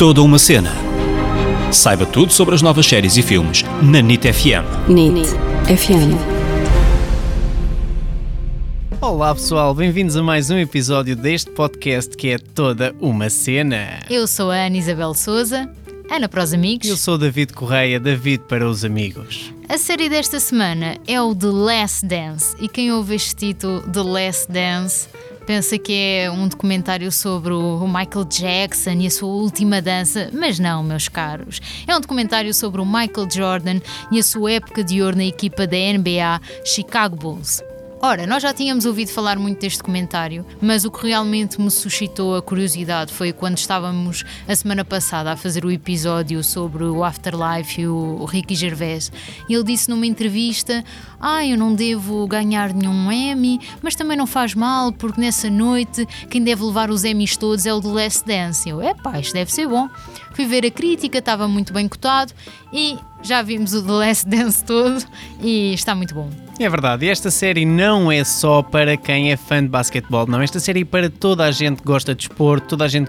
Toda uma cena. Saiba tudo sobre as novas séries e filmes na NIT FM. NIT FM. Olá pessoal, bem-vindos a mais um episódio deste podcast que é toda uma cena. Eu sou a Ana Isabel Souza, Ana para os amigos. Eu sou David Correia, David para os amigos. A série desta semana é o The Last Dance e quem ouve este título, The Last Dance, pensa que é um documentário sobre o Michael Jackson e a sua última dança, mas não, meus caros. É um documentário sobre o Michael Jordan e a sua época de ouro na equipa da NBA Chicago Bulls. Ora, nós já tínhamos ouvido falar muito deste documentário, mas o que realmente me suscitou a curiosidade foi quando estávamos a semana passada a fazer o episódio sobre o Afterlife e o Ricky Gervais. Ele disse numa entrevista: Ah, eu não devo ganhar nenhum Emmy, mas também não faz mal, porque nessa noite quem deve levar os Emmys todos é o The Last Dance. Eu, é pá, isto deve ser bom. Fui ver a crítica, estava muito bem cotado e já vimos o The Last Dance todo e está muito bom. É verdade, esta série não é só para quem é fã de basquetebol, não. Esta série é para toda a gente que gosta de esporte, toda a gente